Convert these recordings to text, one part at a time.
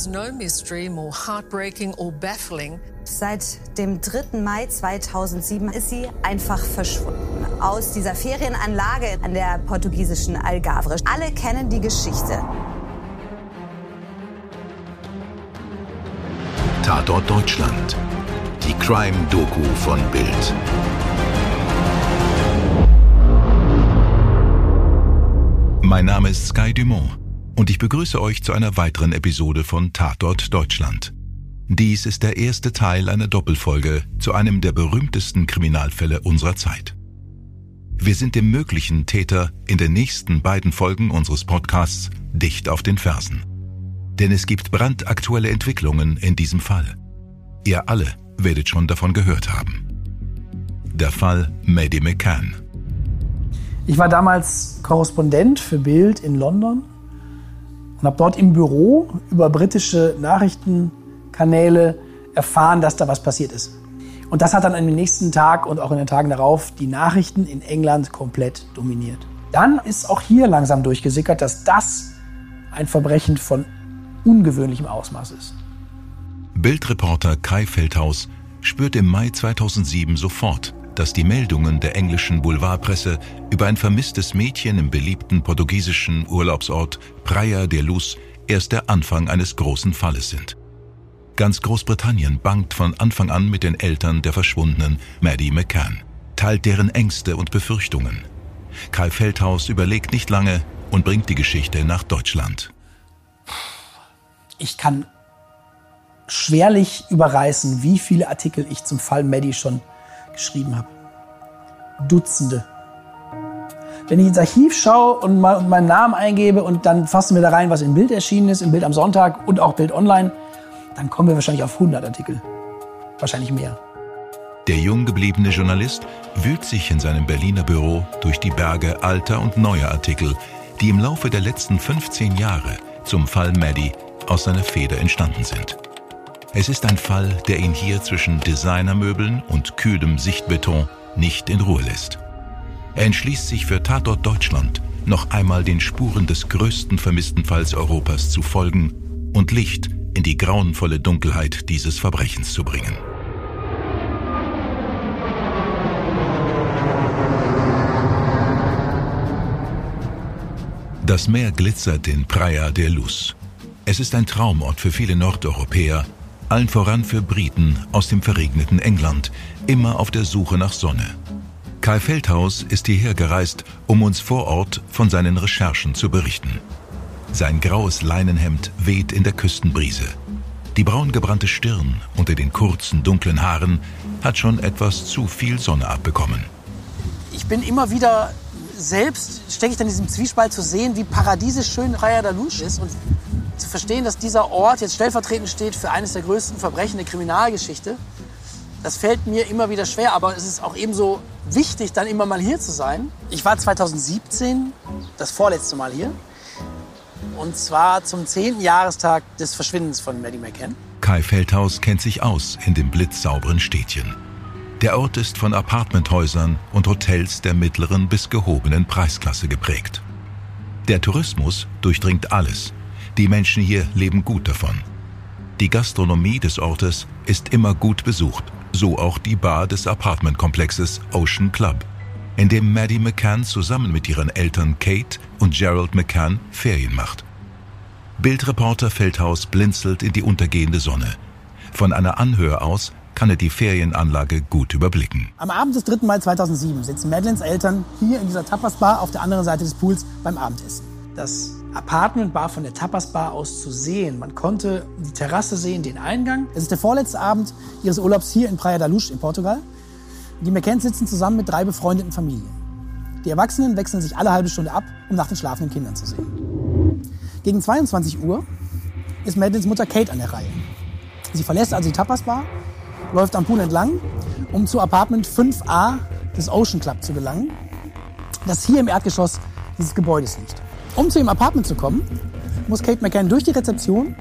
is no mystery more heartbreaking or baffling. Seit dem 3. Mai 2007 ist sie einfach verschwunden aus dieser Ferienanlage an der portugiesischen Algarve. Alle kennen die Geschichte. Tatort Deutschland. Die Crime-Doku von Bild. Mein Name ist Sky Dumont und ich begrüße euch zu einer weiteren Episode von Tatort Deutschland. Dies ist der erste Teil einer Doppelfolge zu einem der berühmtesten Kriminalfälle unserer Zeit. Wir sind dem möglichen Täter in den nächsten beiden Folgen unseres Podcasts dicht auf den Fersen. Denn es gibt brandaktuelle Entwicklungen in diesem Fall. Ihr alle werdet schon davon gehört haben. Der Fall Maddie McCann. Ich war damals Korrespondent für Bild in London und habe dort im Büro über britische Nachrichtenkanäle erfahren, dass da was passiert ist. Und das hat dann am nächsten Tag und auch in den Tagen darauf die Nachrichten in England komplett dominiert. Dann ist auch hier langsam durchgesickert, dass das ein Verbrechen von ungewöhnlichem Ausmaß ist. Bildreporter Kai Feldhaus spürt im Mai 2007 sofort, dass die Meldungen der englischen Boulevardpresse über ein vermisstes Mädchen im beliebten portugiesischen Urlaubsort Praia de Luz erst der Anfang eines großen Falles sind. Ganz Großbritannien bangt von Anfang an mit den Eltern der verschwundenen Maddie McCann, teilt deren Ängste und Befürchtungen. Kai Feldhaus überlegt nicht lange und bringt die Geschichte nach Deutschland. Ich kann schwerlich überreißen, wie viele Artikel ich zum Fall Maddie schon geschrieben habe. Dutzende. Wenn ich ins Archiv schaue und mal meinen Namen eingebe und dann fassen wir da rein, was im Bild erschienen ist, im Bild am Sonntag und auch Bild online, dann kommen wir wahrscheinlich auf 100 Artikel. Wahrscheinlich mehr. Der jung gebliebene Journalist wühlt sich in seinem Berliner Büro durch die Berge alter und neuer Artikel, die im Laufe der letzten 15 Jahre zum Fall Maddie aus seiner Feder entstanden sind. Es ist ein Fall, der ihn hier zwischen Designermöbeln und kühlem Sichtbeton nicht in Ruhe lässt. Er entschließt sich für Tatort Deutschland, noch einmal den Spuren des größten vermissten Falls Europas zu folgen und Licht in die grauenvolle Dunkelheit dieses Verbrechens zu bringen. Das Meer glitzert in Praia de Luz. Es ist ein Traumort für viele Nordeuropäer allen voran für Briten aus dem verregneten England, immer auf der Suche nach Sonne. Kai Feldhaus ist hierher gereist, um uns vor Ort von seinen Recherchen zu berichten. Sein graues Leinenhemd weht in der Küstenbrise. Die braungebrannte Stirn unter den kurzen, dunklen Haaren hat schon etwas zu viel Sonne abbekommen. Ich bin immer wieder selbst, stecke ich dann in diesem Zwiespalt zu sehen, wie paradiesisch schön Raya Dalouche ist und zu verstehen, dass dieser Ort jetzt stellvertretend steht für eines der größten Verbrechen der Kriminalgeschichte, das fällt mir immer wieder schwer, aber es ist auch ebenso wichtig, dann immer mal hier zu sein. Ich war 2017 das vorletzte Mal hier. Und zwar zum 10. Jahrestag des Verschwindens von Maddie McCann. Kai Feldhaus kennt sich aus in dem blitzsauberen Städtchen. Der Ort ist von Apartmenthäusern und Hotels der mittleren bis gehobenen Preisklasse geprägt. Der Tourismus durchdringt alles die Menschen hier leben gut davon. Die Gastronomie des Ortes ist immer gut besucht, so auch die Bar des Apartmentkomplexes Ocean Club, in dem Maddie McCann zusammen mit ihren Eltern Kate und Gerald McCann Ferien macht. Bildreporter Feldhaus blinzelt in die untergehende Sonne. Von einer Anhöhe aus kann er die Ferienanlage gut überblicken. Am Abend des 3. Mai 2007 sitzen Madeleines Eltern hier in dieser Tapas-Bar auf der anderen Seite des Pools beim Abendessen. Das Apartment war von der Tapas Bar aus zu sehen. Man konnte die Terrasse sehen, den Eingang. Es ist der vorletzte Abend ihres Urlaubs hier in Praia da Luz in Portugal. Die McCanns sitzen zusammen mit drei befreundeten Familien. Die Erwachsenen wechseln sich alle halbe Stunde ab, um nach den schlafenden Kindern zu sehen. Gegen 22 Uhr ist Madeleines Mutter Kate an der Reihe. Sie verlässt also die Tapas Bar, läuft am Pool entlang, um zu Apartment 5a des Ocean Club zu gelangen, das hier im Erdgeschoss dieses Gebäudes liegt. Um zu ihrem Apartment zu kommen, muss Kate McCann durch die Rezeption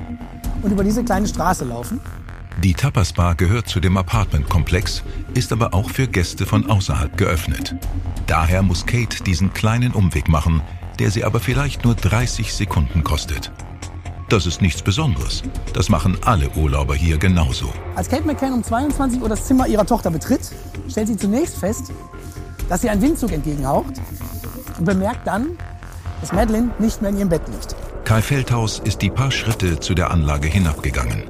und über diese kleine Straße laufen. Die Tapas Bar gehört zu dem Apartmentkomplex, ist aber auch für Gäste von außerhalb geöffnet. Daher muss Kate diesen kleinen Umweg machen, der sie aber vielleicht nur 30 Sekunden kostet. Das ist nichts Besonderes. Das machen alle Urlauber hier genauso. Als Kate McCann um 22 Uhr das Zimmer ihrer Tochter betritt, stellt sie zunächst fest, dass sie einen Windzug entgegenhaucht und bemerkt dann, dass Madeline nicht mehr in ihrem Bett liegt. Kai Feldhaus ist die paar Schritte zu der Anlage hinabgegangen.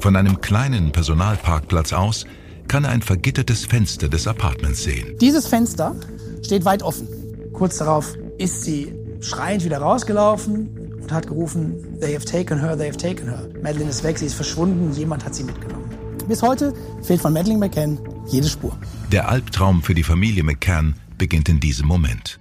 Von einem kleinen Personalparkplatz aus kann er ein vergittertes Fenster des Apartments sehen. Dieses Fenster steht weit offen. Kurz darauf ist sie schreiend wieder rausgelaufen und hat gerufen, they have taken her, they have taken her. Madeline ist weg, sie ist verschwunden, jemand hat sie mitgenommen. Bis heute fehlt von Madeline McCann jede Spur. Der Albtraum für die Familie McCann beginnt in diesem Moment.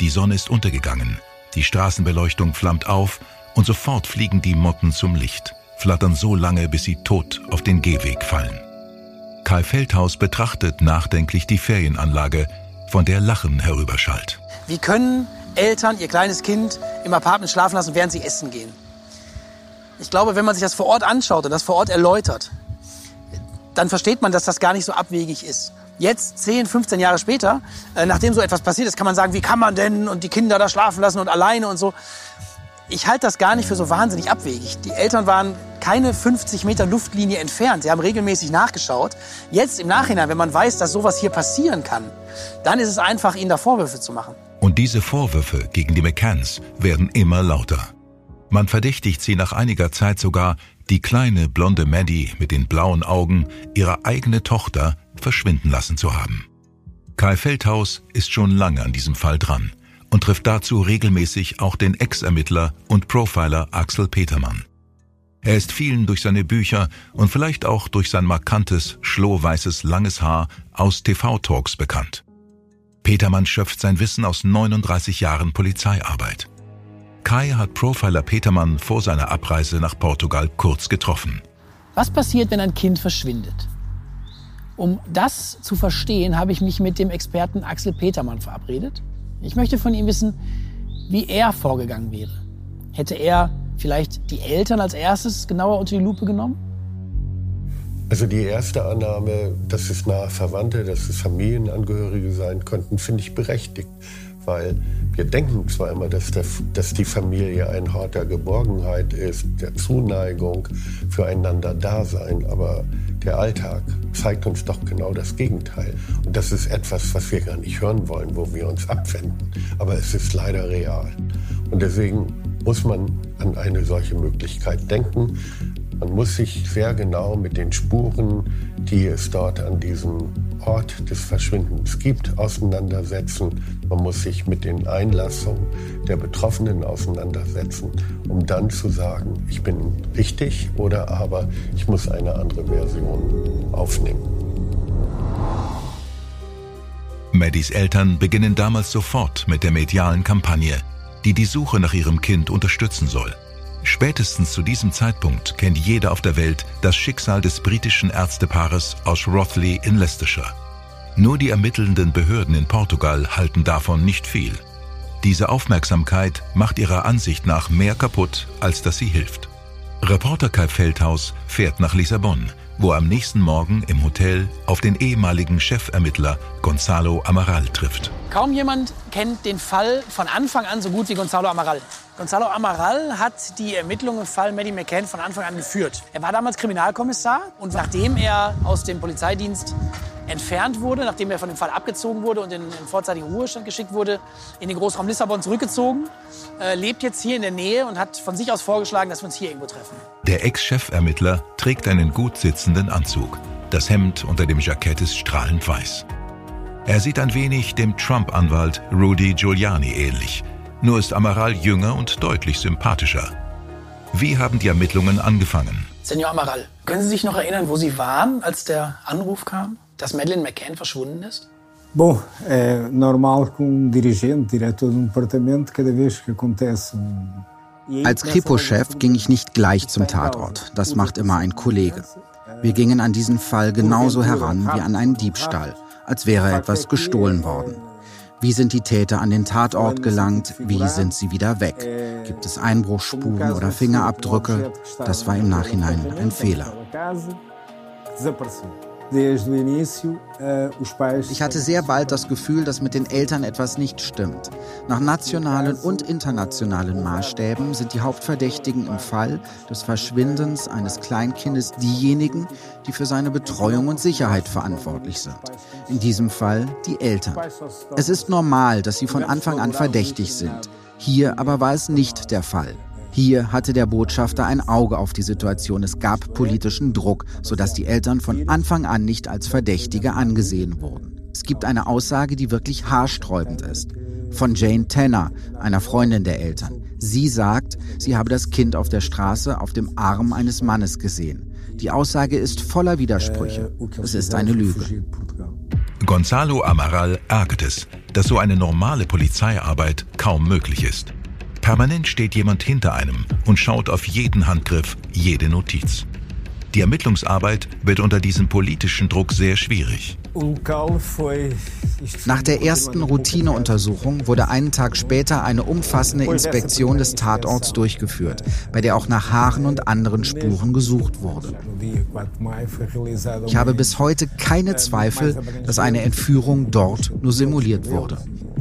Die Sonne ist untergegangen, die Straßenbeleuchtung flammt auf und sofort fliegen die Motten zum Licht, flattern so lange, bis sie tot auf den Gehweg fallen. Kai Feldhaus betrachtet nachdenklich die Ferienanlage, von der Lachen herüberschallt. Wie können Eltern ihr kleines Kind im Apartment schlafen lassen, während sie essen gehen? Ich glaube, wenn man sich das vor Ort anschaut und das vor Ort erläutert, dann versteht man, dass das gar nicht so abwegig ist. Jetzt, 10, 15 Jahre später, äh, nachdem so etwas passiert ist, kann man sagen, wie kann man denn und die Kinder da schlafen lassen und alleine und so. Ich halte das gar nicht für so wahnsinnig abwegig. Die Eltern waren keine 50 Meter Luftlinie entfernt. Sie haben regelmäßig nachgeschaut. Jetzt im Nachhinein, wenn man weiß, dass sowas hier passieren kann, dann ist es einfach, ihnen da Vorwürfe zu machen. Und diese Vorwürfe gegen die McCanns werden immer lauter. Man verdächtigt sie nach einiger Zeit sogar, die kleine blonde Maddie mit den blauen Augen, ihre eigene Tochter, verschwinden lassen zu haben. Kai Feldhaus ist schon lange an diesem Fall dran und trifft dazu regelmäßig auch den Ex-Ermittler und Profiler Axel Petermann. Er ist vielen durch seine Bücher und vielleicht auch durch sein markantes, schlohweißes, langes Haar aus TV-Talks bekannt. Petermann schöpft sein Wissen aus 39 Jahren Polizeiarbeit. Kai hat Profiler Petermann vor seiner Abreise nach Portugal kurz getroffen. Was passiert, wenn ein Kind verschwindet? Um das zu verstehen, habe ich mich mit dem Experten Axel Petermann verabredet. Ich möchte von ihm wissen, wie er vorgegangen wäre. Hätte er vielleicht die Eltern als erstes genauer unter die Lupe genommen? Also die erste Annahme, dass es nahe Verwandte, dass es Familienangehörige sein könnten, finde ich berechtigt. Weil wir denken zwar immer, dass, der, dass die Familie ein Ort der Geborgenheit ist, der Zuneigung, füreinander Dasein, aber der Alltag zeigt uns doch genau das Gegenteil. Und das ist etwas, was wir gar nicht hören wollen, wo wir uns abwenden. Aber es ist leider real. Und deswegen muss man an eine solche Möglichkeit denken. Man muss sich sehr genau mit den Spuren, die es dort an diesem Ort des Verschwindens gibt, auseinandersetzen. Man muss sich mit den Einlassungen der Betroffenen auseinandersetzen, um dann zu sagen, ich bin richtig oder aber ich muss eine andere Version aufnehmen. Maddies Eltern beginnen damals sofort mit der medialen Kampagne, die die Suche nach ihrem Kind unterstützen soll. Spätestens zu diesem Zeitpunkt kennt jeder auf der Welt das Schicksal des britischen Ärztepaares aus Rothley in Leicestershire. Nur die ermittelnden Behörden in Portugal halten davon nicht viel. Diese Aufmerksamkeit macht ihrer Ansicht nach mehr kaputt, als dass sie hilft. Reporter Kai Feldhaus fährt nach Lissabon, wo er am nächsten Morgen im Hotel auf den ehemaligen Chefermittler Gonzalo Amaral trifft. Kaum jemand kennt den Fall von Anfang an so gut wie Gonzalo Amaral. Gonzalo Amaral hat die Ermittlungen im Fall Maddie McCann von Anfang an geführt. Er war damals Kriminalkommissar und nachdem er aus dem Polizeidienst entfernt wurde, nachdem er von dem Fall abgezogen wurde und in, in vorzeitigen Ruhestand geschickt wurde, in den Großraum Lissabon zurückgezogen, äh, lebt jetzt hier in der Nähe und hat von sich aus vorgeschlagen, dass wir uns hier irgendwo treffen. Der Ex-Chefermittler trägt einen gut sitzenden Anzug. Das Hemd unter dem Jackett ist strahlend weiß. Er sieht ein wenig dem Trump-Anwalt Rudy Giuliani ähnlich. Nur ist Amaral jünger und deutlich sympathischer. Wie haben die Ermittlungen angefangen? Senor Amaral, können Sie sich noch erinnern, wo Sie waren, als der Anruf kam? Dass Madeleine McCann verschwunden ist? Bom, é normal que um dirigente, diretor de um departamento, cada vez que acontece um als Kripo-Chef ging ich nicht gleich zum Tatort. Das macht immer ein Kollege. Wir gingen an diesen Fall genauso heran wie an einen Diebstahl, als wäre etwas gestohlen worden. Wie sind die Täter an den Tatort gelangt? Wie sind sie wieder weg? Gibt es Einbruchsspuren oder Fingerabdrücke? Das war im Nachhinein ein Fehler. Eh, ich hatte sehr bald das Gefühl, dass mit den Eltern etwas nicht stimmt. Nach nationalen und internationalen Maßstäben sind die Hauptverdächtigen im Fall des Verschwindens eines Kleinkindes diejenigen, die für seine Betreuung und Sicherheit verantwortlich sind. In diesem Fall die Eltern. Es ist normal, dass sie von Anfang an verdächtig sind. Hier aber war es nicht der Fall. Hier hatte der Botschafter ein Auge auf die Situation. Es gab politischen Druck, sodass die Eltern von Anfang an nicht als Verdächtige angesehen wurden. Es gibt eine Aussage, die wirklich haarsträubend ist. Von Jane Tanner, einer Freundin der Eltern. Sie sagt, sie habe das Kind auf der Straße auf dem Arm eines Mannes gesehen. Die Aussage ist voller Widersprüche. Es ist eine Lüge. Gonzalo Amaral ärgert es, dass so eine normale Polizeiarbeit kaum möglich ist. Permanent steht jemand hinter einem und schaut auf jeden Handgriff, jede Notiz. Die Ermittlungsarbeit wird unter diesem politischen Druck sehr schwierig. Nach der ersten Routineuntersuchung wurde einen Tag später eine umfassende Inspektion des Tatorts durchgeführt, bei der auch nach Haaren und anderen Spuren gesucht wurde. Ich habe bis heute keine Zweifel, dass eine Entführung dort nur simuliert wurde.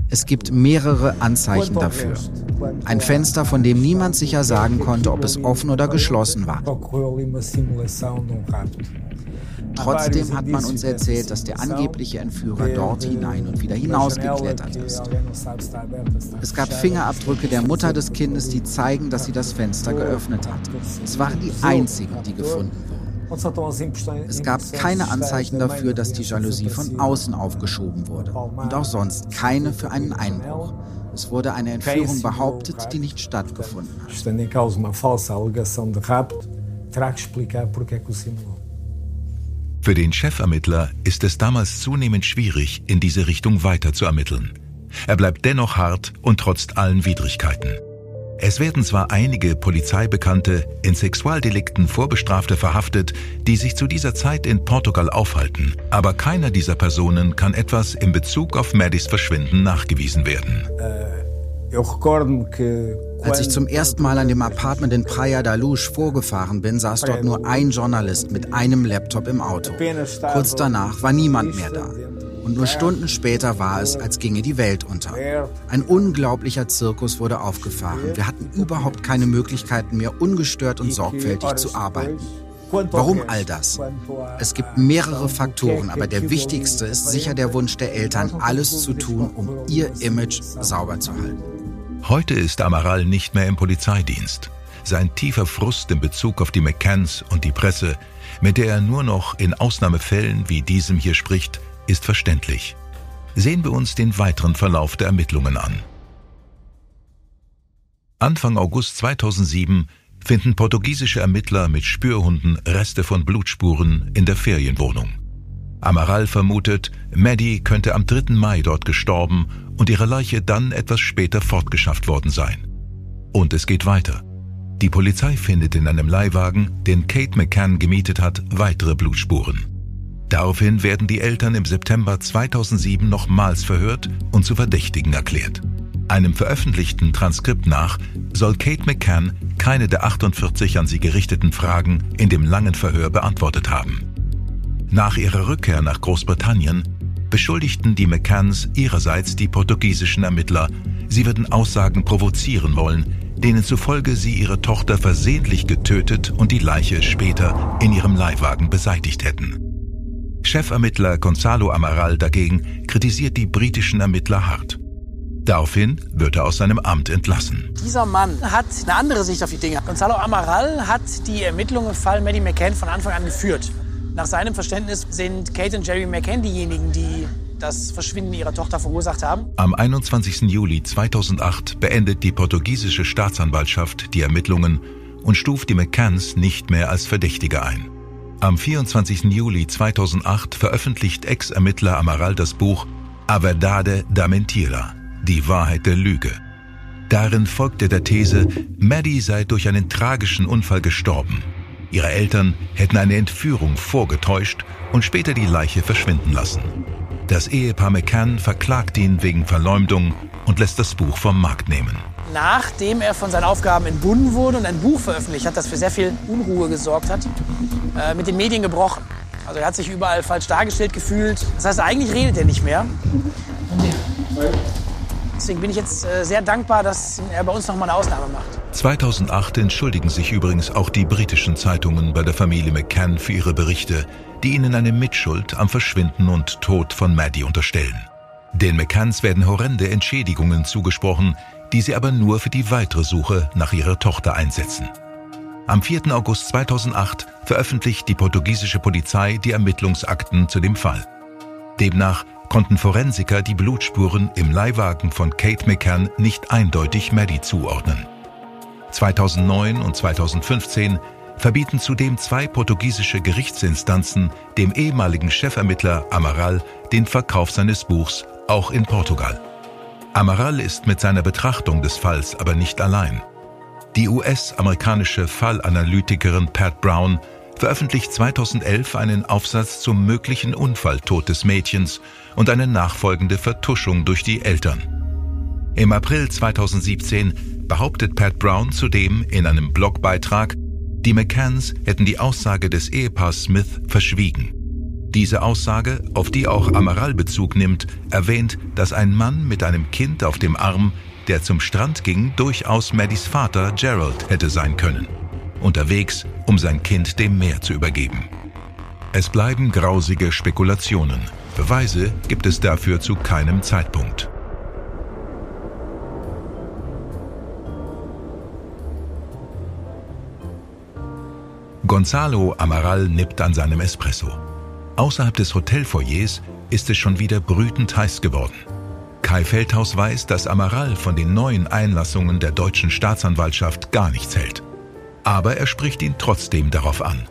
Es gibt mehrere Anzeichen dafür. Ein Fenster, von dem niemand sicher sagen konnte, ob es offen oder geschlossen war. Trotzdem hat man uns erzählt, dass der angebliche Entführer dort hinein und wieder hinausgeklettert ist. Es gab Fingerabdrücke der Mutter des Kindes, die zeigen, dass sie das Fenster geöffnet hat. Es waren die einzigen, die gefunden wurden. Es gab keine Anzeichen dafür, dass die Jalousie von außen aufgeschoben wurde und auch sonst keine für einen Einbruch. Es wurde eine Entführung behauptet, die nicht stattgefunden hat. Für den Chefermittler ist es damals zunehmend schwierig, in diese Richtung weiter zu ermitteln. Er bleibt dennoch hart und trotzt allen Widrigkeiten. Es werden zwar einige Polizeibekannte in Sexualdelikten Vorbestrafte verhaftet, die sich zu dieser Zeit in Portugal aufhalten, aber keiner dieser Personen kann etwas in Bezug auf Maddys Verschwinden nachgewiesen werden. Als ich zum ersten Mal an dem Apartment in Praia da Luz vorgefahren bin, saß dort nur ein Journalist mit einem Laptop im Auto. Kurz danach war niemand mehr da. Und nur Stunden später war es, als ginge die Welt unter. Ein unglaublicher Zirkus wurde aufgefahren. Wir hatten überhaupt keine Möglichkeiten mehr, ungestört und sorgfältig zu arbeiten. Warum all das? Es gibt mehrere Faktoren, aber der wichtigste ist sicher der Wunsch der Eltern, alles zu tun, um ihr Image sauber zu halten. Heute ist Amaral nicht mehr im Polizeidienst. Sein tiefer Frust in Bezug auf die McCanns und die Presse, mit der er nur noch in Ausnahmefällen wie diesem hier spricht, ist verständlich. Sehen wir uns den weiteren Verlauf der Ermittlungen an. Anfang August 2007 finden portugiesische Ermittler mit Spürhunden Reste von Blutspuren in der Ferienwohnung. Amaral vermutet, Maddie könnte am 3. Mai dort gestorben und ihre Leiche dann etwas später fortgeschafft worden sein. Und es geht weiter. Die Polizei findet in einem Leihwagen, den Kate McCann gemietet hat, weitere Blutspuren. Daraufhin werden die Eltern im September 2007 nochmals verhört und zu Verdächtigen erklärt. Einem veröffentlichten Transkript nach soll Kate McCann keine der 48 an sie gerichteten Fragen in dem langen Verhör beantwortet haben. Nach ihrer Rückkehr nach Großbritannien beschuldigten die McCanns ihrerseits die portugiesischen Ermittler, sie würden Aussagen provozieren wollen, denen zufolge sie ihre Tochter versehentlich getötet und die Leiche später in ihrem Leihwagen beseitigt hätten. Chefermittler Gonzalo Amaral dagegen kritisiert die britischen Ermittler hart. Daraufhin wird er aus seinem Amt entlassen. Dieser Mann hat eine andere Sicht auf die Dinge. Gonzalo Amaral hat die Ermittlungen im Fall Maddie McCann von Anfang an geführt. Nach seinem Verständnis sind Kate und Jerry McCann diejenigen, die das Verschwinden ihrer Tochter verursacht haben. Am 21. Juli 2008 beendet die portugiesische Staatsanwaltschaft die Ermittlungen und stuft die McCanns nicht mehr als Verdächtige ein. Am 24. Juli 2008 veröffentlicht Ex-Ermittler Amaral das Buch A Verdade da Mentira, die Wahrheit der Lüge. Darin folgt er der These, Maddie sei durch einen tragischen Unfall gestorben. Ihre Eltern hätten eine Entführung vorgetäuscht und später die Leiche verschwinden lassen. Das Ehepaar McCann verklagt ihn wegen Verleumdung und lässt das Buch vom Markt nehmen nachdem er von seinen Aufgaben entbunden wurde und ein Buch veröffentlicht hat, das für sehr viel Unruhe gesorgt hat, äh, mit den Medien gebrochen. Also er hat sich überall falsch dargestellt gefühlt. Das heißt, eigentlich redet er nicht mehr. Deswegen bin ich jetzt äh, sehr dankbar, dass er bei uns noch mal eine Ausnahme macht. 2008 entschuldigen sich übrigens auch die britischen Zeitungen bei der Familie McCann für ihre Berichte, die ihnen eine Mitschuld am Verschwinden und Tod von Maddie unterstellen. Den McCanns werden horrende Entschädigungen zugesprochen, die sie aber nur für die weitere Suche nach ihrer Tochter einsetzen. Am 4. August 2008 veröffentlicht die portugiesische Polizei die Ermittlungsakten zu dem Fall. Demnach konnten Forensiker die Blutspuren im Leihwagen von Kate McCann nicht eindeutig Maddie zuordnen. 2009 und 2015 verbieten zudem zwei portugiesische Gerichtsinstanzen dem ehemaligen Chefermittler Amaral den Verkauf seines Buchs auch in Portugal. Amaral ist mit seiner Betrachtung des Falls aber nicht allein. Die US-amerikanische Fallanalytikerin Pat Brown veröffentlicht 2011 einen Aufsatz zum möglichen Unfalltod des Mädchens und eine nachfolgende Vertuschung durch die Eltern. Im April 2017 behauptet Pat Brown zudem in einem Blogbeitrag, die McCanns hätten die Aussage des Ehepaars Smith verschwiegen. Diese Aussage, auf die auch Amaral Bezug nimmt, erwähnt, dass ein Mann mit einem Kind auf dem Arm, der zum Strand ging, durchaus Maddies Vater Gerald hätte sein können unterwegs, um sein Kind dem Meer zu übergeben. Es bleiben grausige Spekulationen. Beweise gibt es dafür zu keinem Zeitpunkt. Gonzalo Amaral nippt an seinem Espresso. Außerhalb des Hotelfoyers ist es schon wieder brütend heiß geworden. Kai Feldhaus weiß, dass Amaral von den neuen Einlassungen der deutschen Staatsanwaltschaft gar nichts hält aber er spricht ihn trotzdem darauf an.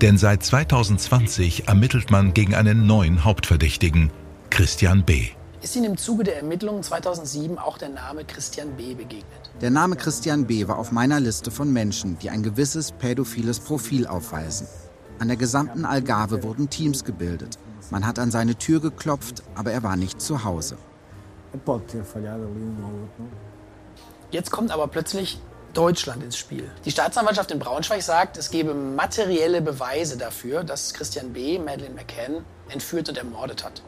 Denn seit 2020 ermittelt man gegen einen neuen Hauptverdächtigen, Christian B. Ist Ihnen im Zuge der Ermittlungen 2007 auch der Name Christian B. begegnet? Der Name Christian B. war auf meiner Liste von Menschen, die ein gewisses pädophiles Profil aufweisen. An der gesamten Algarve wurden Teams gebildet. Man hat an seine Tür geklopft, aber er war nicht zu Hause. Jetzt kommt aber plötzlich Deutschland ins Spiel. Die Staatsanwaltschaft in Braunschweig sagt, es gebe materielle Beweise dafür, dass Christian B. Madeleine McCann entführt und ermordet hat.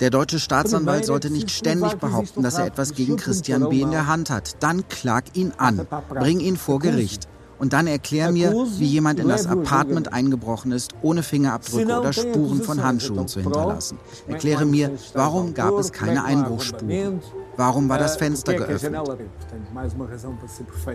Der deutsche Staatsanwalt sollte nicht ständig behaupten, dass er etwas gegen Christian B. in der Hand hat. Dann klag ihn an. Bring ihn vor Gericht. Und dann erklär mir, wie jemand in das Apartment eingebrochen ist, ohne Fingerabdrücke oder Spuren von Handschuhen zu hinterlassen. Erkläre mir, warum gab es keine Einbruchsspuren? Warum war das Fenster geöffnet?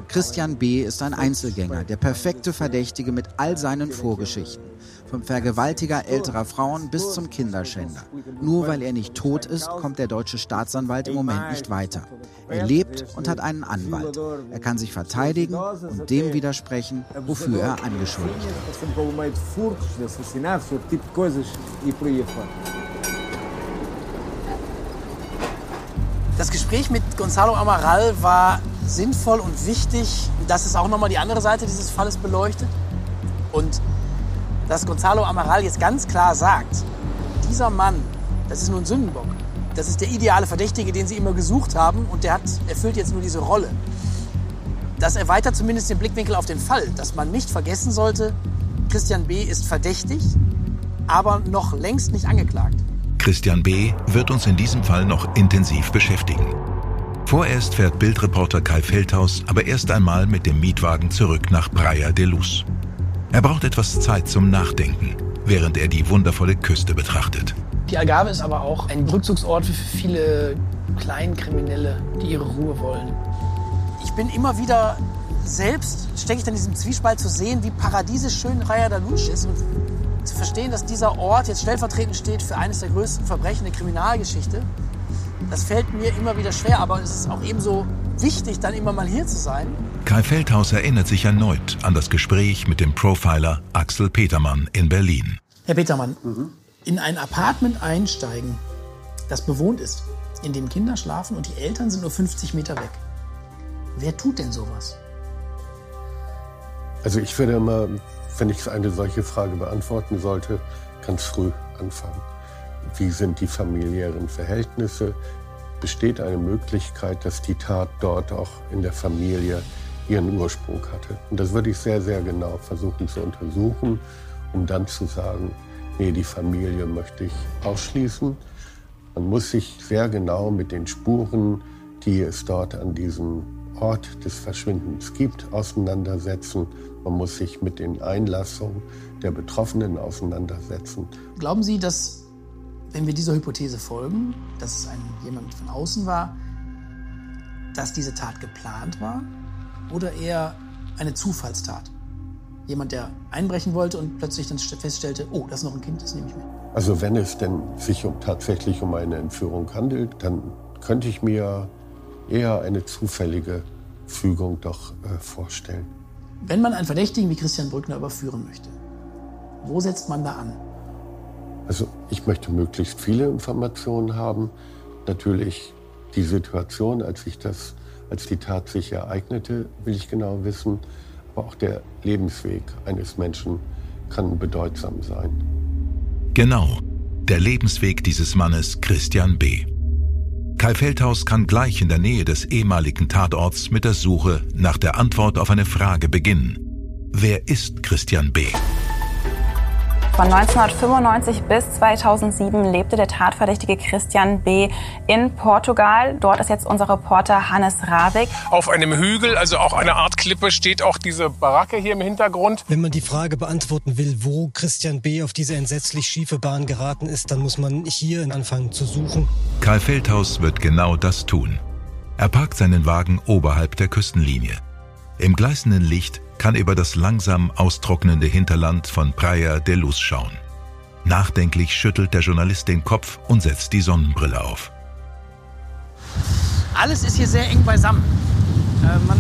Christian B. ist ein Einzelgänger, der perfekte Verdächtige mit all seinen Vorgeschichten. Vom Vergewaltiger älterer Frauen bis zum Kinderschänder. Nur weil er nicht tot ist, kommt der deutsche Staatsanwalt im Moment nicht weiter. Er lebt und hat einen Anwalt. Er kann sich verteidigen und dem widersprechen, wofür er angeschuldigt wird. Das Gespräch mit Gonzalo Amaral war sinnvoll und wichtig, dass es auch nochmal die andere Seite dieses Falles beleuchtet. Und dass Gonzalo Amaral jetzt ganz klar sagt, dieser Mann, das ist nur ein Sündenbock. Das ist der ideale Verdächtige, den sie immer gesucht haben und der hat, erfüllt jetzt nur diese Rolle. Das erweitert zumindest den Blickwinkel auf den Fall, dass man nicht vergessen sollte, Christian B. ist verdächtig, aber noch längst nicht angeklagt. Christian B. wird uns in diesem Fall noch intensiv beschäftigen. Vorerst fährt Bildreporter Kai Feldhaus aber erst einmal mit dem Mietwagen zurück nach Praia de Luz. Er braucht etwas Zeit zum Nachdenken, während er die wundervolle Küste betrachtet. Die Algarve ist aber auch ein Rückzugsort für viele Kleinkriminelle, die ihre Ruhe wollen. Ich bin immer wieder selbst, stecke ich dann in diesem Zwiespalt zu sehen, wie paradiesisch schön Praia de Luz ist und zu verstehen, dass dieser Ort jetzt stellvertretend steht für eines der größten Verbrechen der Kriminalgeschichte, das fällt mir immer wieder schwer, aber es ist auch ebenso wichtig, dann immer mal hier zu sein. Kai Feldhaus erinnert sich erneut an das Gespräch mit dem Profiler Axel Petermann in Berlin. Herr Petermann, mhm. in ein Apartment einsteigen, das bewohnt ist, in dem Kinder schlafen und die Eltern sind nur 50 Meter weg. Wer tut denn sowas? Also ich würde immer wenn ich eine solche Frage beantworten sollte, ganz früh anfangen. Wie sind die familiären Verhältnisse? Besteht eine Möglichkeit, dass die Tat dort auch in der Familie ihren Ursprung hatte. Und das würde ich sehr, sehr genau versuchen zu untersuchen, um dann zu sagen, nee, die Familie möchte ich ausschließen. Man muss sich sehr genau mit den Spuren, die es dort an diesem Ort des Verschwindens gibt, auseinandersetzen. Man muss sich mit den Einlassungen der Betroffenen auseinandersetzen. Glauben Sie, dass, wenn wir dieser Hypothese folgen, dass es ein, jemand von außen war, dass diese Tat geplant war oder eher eine Zufallstat? Jemand, der einbrechen wollte und plötzlich dann feststellte, oh, das ist noch ein Kind, das nehme ich mit. Also wenn es denn sich um, tatsächlich um eine Entführung handelt, dann könnte ich mir eher eine zufällige Fügung doch äh, vorstellen. Wenn man einen Verdächtigen wie Christian Brückner überführen möchte, wo setzt man da an? Also ich möchte möglichst viele Informationen haben. Natürlich die Situation, als ich das, als die Tat sich ereignete, will ich genau wissen. Aber auch der Lebensweg eines Menschen kann bedeutsam sein. Genau, der Lebensweg dieses Mannes Christian B. Kai Feldhaus kann gleich in der Nähe des ehemaligen Tatorts mit der Suche nach der Antwort auf eine Frage beginnen. Wer ist Christian B.? Von 1995 bis 2007 lebte der Tatverdächtige Christian B. in Portugal. Dort ist jetzt unser Reporter Hannes Ravik. Auf einem Hügel, also auch eine Art Klippe, steht auch diese Baracke hier im Hintergrund. Wenn man die Frage beantworten will, wo Christian B. auf diese entsetzlich schiefe Bahn geraten ist, dann muss man hier anfangen zu suchen. Karl Feldhaus wird genau das tun. Er parkt seinen Wagen oberhalb der Küstenlinie. Im gleißenden Licht kann über das langsam austrocknende Hinterland von Praia de Luz schauen. Nachdenklich schüttelt der Journalist den Kopf und setzt die Sonnenbrille auf. Alles ist hier sehr eng beisammen. Äh, man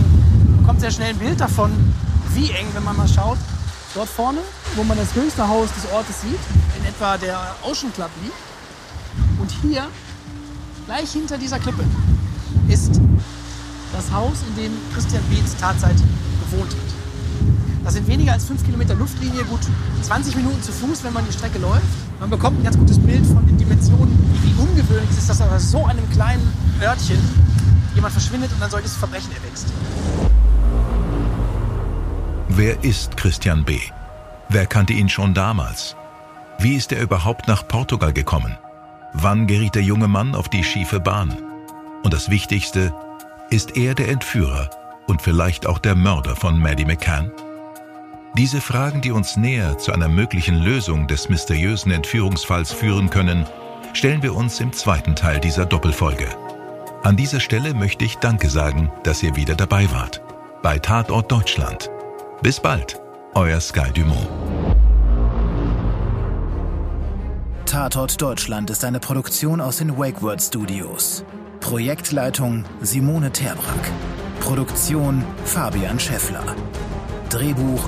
bekommt sehr schnell ein Bild davon, wie eng, wenn man mal schaut. Dort vorne, wo man das höchste Haus des Ortes sieht, in etwa der Ocean Club liegt. Und hier, gleich hinter dieser Klippe, ist das Haus, in dem Christian Beetz Tatzeit gewohnt hat. Das sind weniger als fünf Kilometer Luftlinie, gut 20 Minuten zu Fuß, wenn man die Strecke läuft. Man bekommt ein ganz gutes Bild von den Dimensionen, wie ungewöhnlich es ist, dass aus so einem kleinen Örtchen jemand verschwindet und ein solches Verbrechen erwächst. Wer ist Christian B.? Wer kannte ihn schon damals? Wie ist er überhaupt nach Portugal gekommen? Wann geriet der junge Mann auf die schiefe Bahn? Und das Wichtigste, ist er der Entführer und vielleicht auch der Mörder von Maddie McCann? Diese Fragen, die uns näher zu einer möglichen Lösung des mysteriösen Entführungsfalls führen können, stellen wir uns im zweiten Teil dieser Doppelfolge. An dieser Stelle möchte ich Danke sagen, dass ihr wieder dabei wart. Bei Tatort Deutschland. Bis bald, euer Sky Dumont. Tatort Deutschland ist eine Produktion aus den WakeWord Studios. Projektleitung Simone Terbrack. Produktion Fabian Scheffler. Drehbuch